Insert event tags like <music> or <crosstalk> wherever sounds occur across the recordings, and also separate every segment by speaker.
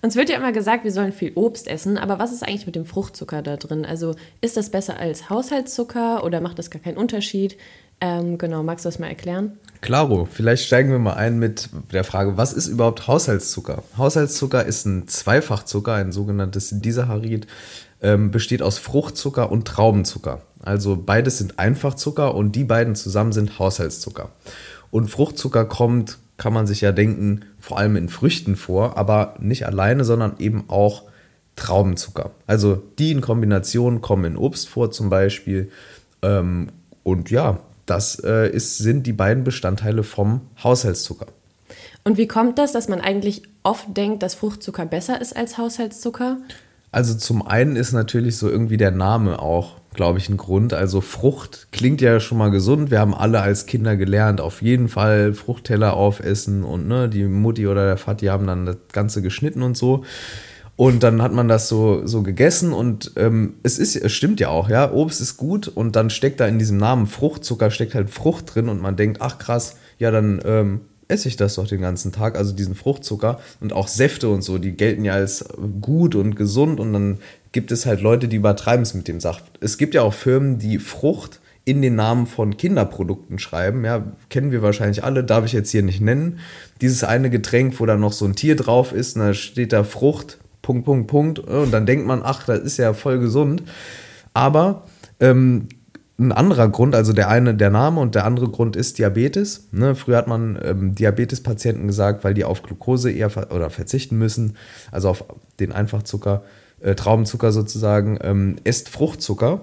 Speaker 1: Uns wird ja immer gesagt, wir sollen viel Obst essen, aber was ist eigentlich mit dem Fruchtzucker da drin? Also ist das besser als Haushaltszucker oder macht das gar keinen Unterschied? Ähm, genau, magst du das mal erklären?
Speaker 2: Klaro, vielleicht steigen wir mal ein mit der Frage, was ist überhaupt Haushaltszucker? Haushaltszucker ist ein Zweifachzucker, ein sogenanntes Disaccharid, ähm, besteht aus Fruchtzucker und Traubenzucker. Also beides sind Einfachzucker und die beiden zusammen sind Haushaltszucker. Und Fruchtzucker kommt kann man sich ja denken, vor allem in Früchten vor, aber nicht alleine, sondern eben auch Traubenzucker. Also die in Kombination kommen in Obst vor zum Beispiel. Ähm, und ja, das äh, ist, sind die beiden Bestandteile vom Haushaltszucker.
Speaker 1: Und wie kommt das, dass man eigentlich oft denkt, dass Fruchtzucker besser ist als Haushaltszucker?
Speaker 2: Also zum einen ist natürlich so irgendwie der Name auch glaube ich, ein Grund. Also Frucht klingt ja schon mal gesund. Wir haben alle als Kinder gelernt, auf jeden Fall Fruchtteller aufessen und ne, die Mutti oder der Vati haben dann das Ganze geschnitten und so. Und dann hat man das so, so gegessen und ähm, es ist, es stimmt ja auch, ja, Obst ist gut und dann steckt da in diesem Namen Fruchtzucker, steckt halt Frucht drin und man denkt, ach krass, ja, dann ähm, esse ich das doch den ganzen Tag, also diesen Fruchtzucker und auch Säfte und so, die gelten ja als gut und gesund und dann gibt es halt Leute, die übertreiben es mit dem Saft. Es gibt ja auch Firmen, die Frucht in den Namen von Kinderprodukten schreiben. Ja, kennen wir wahrscheinlich alle, darf ich jetzt hier nicht nennen. Dieses eine Getränk, wo da noch so ein Tier drauf ist, da steht da Frucht, Punkt, Punkt, Punkt. Und dann denkt man, ach, das ist ja voll gesund. Aber ähm, ein anderer Grund, also der eine der Name und der andere Grund ist Diabetes. Ne, früher hat man ähm, Diabetespatienten gesagt, weil die auf Glucose eher ver oder verzichten müssen, also auf den Einfachzucker äh, Traubenzucker sozusagen, ähm, esst Fruchtzucker,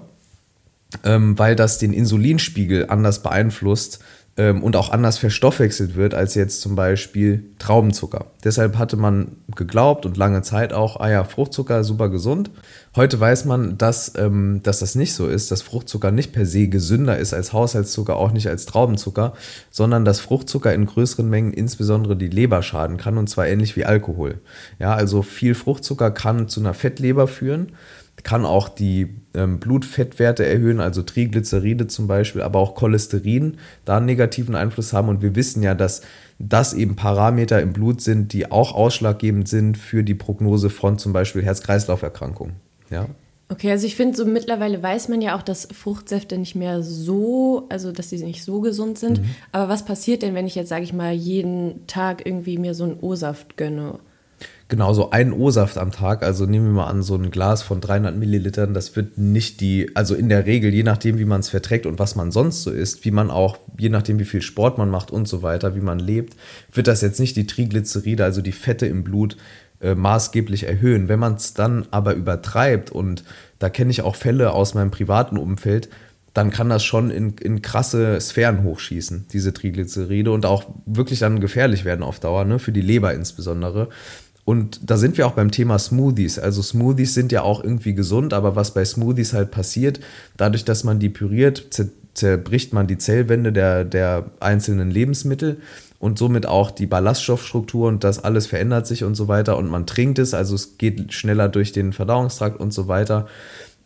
Speaker 2: ähm, weil das den Insulinspiegel anders beeinflusst ähm, und auch anders verstoffwechselt wird als jetzt zum Beispiel Traubenzucker. Deshalb hatte man geglaubt und lange Zeit auch, ah ja, Fruchtzucker super gesund. Heute weiß man, dass, ähm, dass das nicht so ist, dass Fruchtzucker nicht per se gesünder ist als Haushaltszucker, auch nicht als Traubenzucker, sondern dass Fruchtzucker in größeren Mengen insbesondere die Leber schaden kann und zwar ähnlich wie Alkohol. Ja, also viel Fruchtzucker kann zu einer Fettleber führen kann auch die ähm, Blutfettwerte erhöhen, also Triglyceride zum Beispiel, aber auch Cholesterin da einen negativen Einfluss haben. Und wir wissen ja, dass das eben Parameter im Blut sind, die auch ausschlaggebend sind für die Prognose von zum Beispiel Herz-Kreislauf-Erkrankungen. Ja.
Speaker 1: Okay, also ich finde, so mittlerweile weiß man ja auch, dass Fruchtsäfte nicht mehr so, also dass sie nicht so gesund sind. Mhm. Aber was passiert denn, wenn ich jetzt, sage ich mal, jeden Tag irgendwie mir so einen O-Saft gönne?
Speaker 2: Genau, so ein O-Saft am Tag, also nehmen wir mal an, so ein Glas von 300 Millilitern, das wird nicht die, also in der Regel, je nachdem, wie man es verträgt und was man sonst so isst, wie man auch, je nachdem, wie viel Sport man macht und so weiter, wie man lebt, wird das jetzt nicht die Triglyceride, also die Fette im Blut, äh, maßgeblich erhöhen. Wenn man es dann aber übertreibt, und da kenne ich auch Fälle aus meinem privaten Umfeld, dann kann das schon in, in krasse Sphären hochschießen, diese Triglyceride, und auch wirklich dann gefährlich werden auf Dauer, ne, für die Leber insbesondere. Und da sind wir auch beim Thema Smoothies. Also Smoothies sind ja auch irgendwie gesund, aber was bei Smoothies halt passiert, dadurch, dass man die püriert, zerbricht man die Zellwände der, der einzelnen Lebensmittel und somit auch die Ballaststoffstruktur und das alles verändert sich und so weiter und man trinkt es, also es geht schneller durch den Verdauungstrakt und so weiter.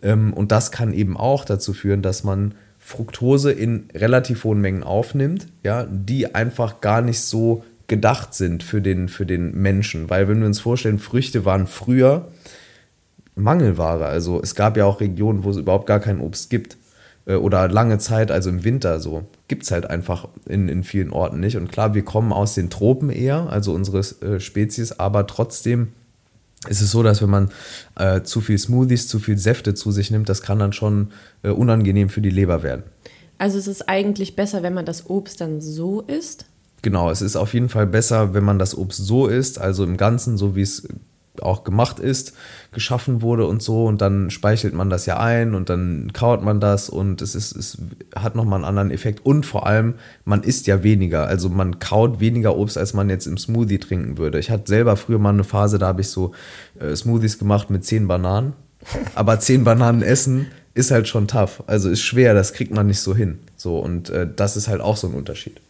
Speaker 2: Ähm, und das kann eben auch dazu führen, dass man Fructose in relativ hohen Mengen aufnimmt, ja, die einfach gar nicht so gedacht sind für den, für den Menschen. Weil wenn wir uns vorstellen, Früchte waren früher Mangelware. Also es gab ja auch Regionen, wo es überhaupt gar kein Obst gibt. Äh, oder lange Zeit, also im Winter so, gibt es halt einfach in, in vielen Orten nicht. Und klar, wir kommen aus den Tropen eher, also unsere äh, Spezies, aber trotzdem ist es so, dass wenn man äh, zu viel Smoothies, zu viel Säfte zu sich nimmt, das kann dann schon äh, unangenehm für die Leber werden.
Speaker 1: Also es ist eigentlich besser, wenn man das Obst dann so isst?
Speaker 2: Genau, es ist auf jeden Fall besser, wenn man das Obst so isst, also im Ganzen, so wie es auch gemacht ist, geschaffen wurde und so. Und dann speichelt man das ja ein und dann kaut man das und es, ist, es hat nochmal einen anderen Effekt. Und vor allem, man isst ja weniger. Also man kaut weniger Obst, als man jetzt im Smoothie trinken würde. Ich hatte selber früher mal eine Phase, da habe ich so äh, Smoothies gemacht mit zehn Bananen. <laughs> Aber zehn Bananen essen ist halt schon tough. Also ist schwer, das kriegt man nicht so hin. So, und äh, das ist halt auch so ein Unterschied.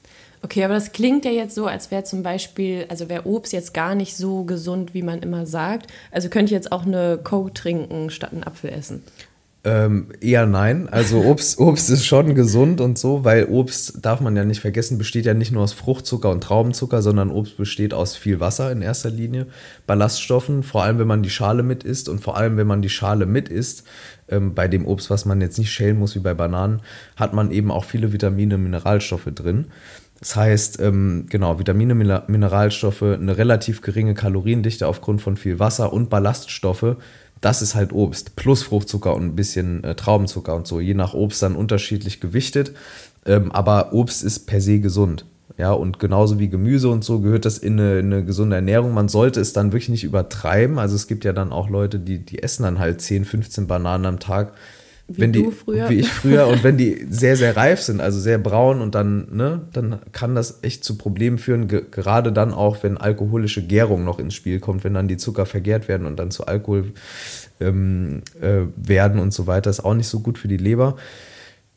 Speaker 1: Okay, aber das klingt ja jetzt so, als wäre zum Beispiel, also wäre Obst jetzt gar nicht so gesund, wie man immer sagt. Also könnte ich jetzt auch eine Coke trinken statt einen Apfel essen.
Speaker 2: Ähm, eher nein. Also Obst, <laughs> Obst ist schon gesund und so, weil Obst, darf man ja nicht vergessen, besteht ja nicht nur aus Fruchtzucker und Traubenzucker, sondern Obst besteht aus viel Wasser in erster Linie, Ballaststoffen, vor allem wenn man die Schale mit isst und vor allem wenn man die Schale mit isst, ähm, bei dem Obst, was man jetzt nicht schälen muss wie bei Bananen, hat man eben auch viele Vitamine und Mineralstoffe drin. Das heißt, ähm, genau, Vitamine, Mineralstoffe, eine relativ geringe Kaloriendichte aufgrund von viel Wasser und Ballaststoffe das ist halt Obst. Plus Fruchtzucker und ein bisschen äh, Traubenzucker und so. Je nach Obst dann unterschiedlich gewichtet. Ähm, aber Obst ist per se gesund. Ja, und genauso wie Gemüse und so gehört das in eine, in eine, gesunde Ernährung. Man sollte es dann wirklich nicht übertreiben. Also es gibt ja dann auch Leute, die, die essen dann halt 10, 15 Bananen am Tag.
Speaker 1: Wie
Speaker 2: wenn
Speaker 1: du
Speaker 2: die,
Speaker 1: früher.
Speaker 2: Wie ich <laughs> früher. und wenn die sehr, sehr reif sind, also sehr braun und dann, ne, dann kann das echt zu Problemen führen. Ge gerade dann auch, wenn alkoholische Gärung noch ins Spiel kommt, wenn dann die Zucker vergärt werden und dann zu Alkohol ähm, äh, werden und so weiter, ist auch nicht so gut für die Leber.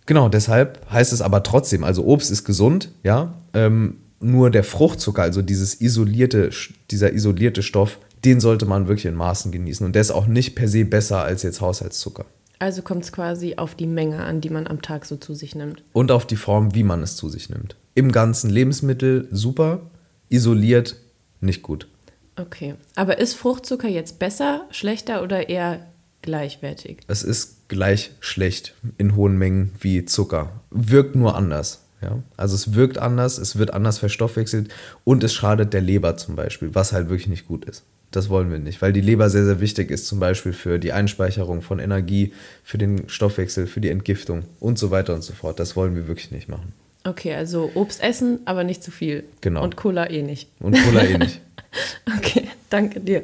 Speaker 2: Genau, deshalb heißt es aber trotzdem, also Obst ist gesund, ja. Ähm, nur der Fruchtzucker, also dieses isolierte, dieser isolierte Stoff, den sollte man wirklich in Maßen genießen. Und der ist auch nicht per se besser als jetzt Haushaltszucker.
Speaker 1: Also kommt es quasi auf die Menge an, die man am Tag so zu sich nimmt.
Speaker 2: Und auf die Form, wie man es zu sich nimmt. Im ganzen Lebensmittel super, isoliert nicht gut.
Speaker 1: Okay, aber ist Fruchtzucker jetzt besser, schlechter oder eher gleichwertig?
Speaker 2: Es ist gleich schlecht in hohen Mengen wie Zucker. Wirkt nur anders. Ja? Also es wirkt anders, es wird anders verstoffwechselt und es schadet der Leber zum Beispiel, was halt wirklich nicht gut ist. Das wollen wir nicht, weil die Leber sehr, sehr wichtig ist, zum Beispiel für die Einspeicherung von Energie, für den Stoffwechsel, für die Entgiftung und so weiter und so fort. Das wollen wir wirklich nicht machen.
Speaker 1: Okay, also Obst essen, aber nicht zu viel.
Speaker 2: Genau.
Speaker 1: Und Cola eh nicht.
Speaker 2: Und Cola eh nicht. <laughs>
Speaker 1: okay, danke dir.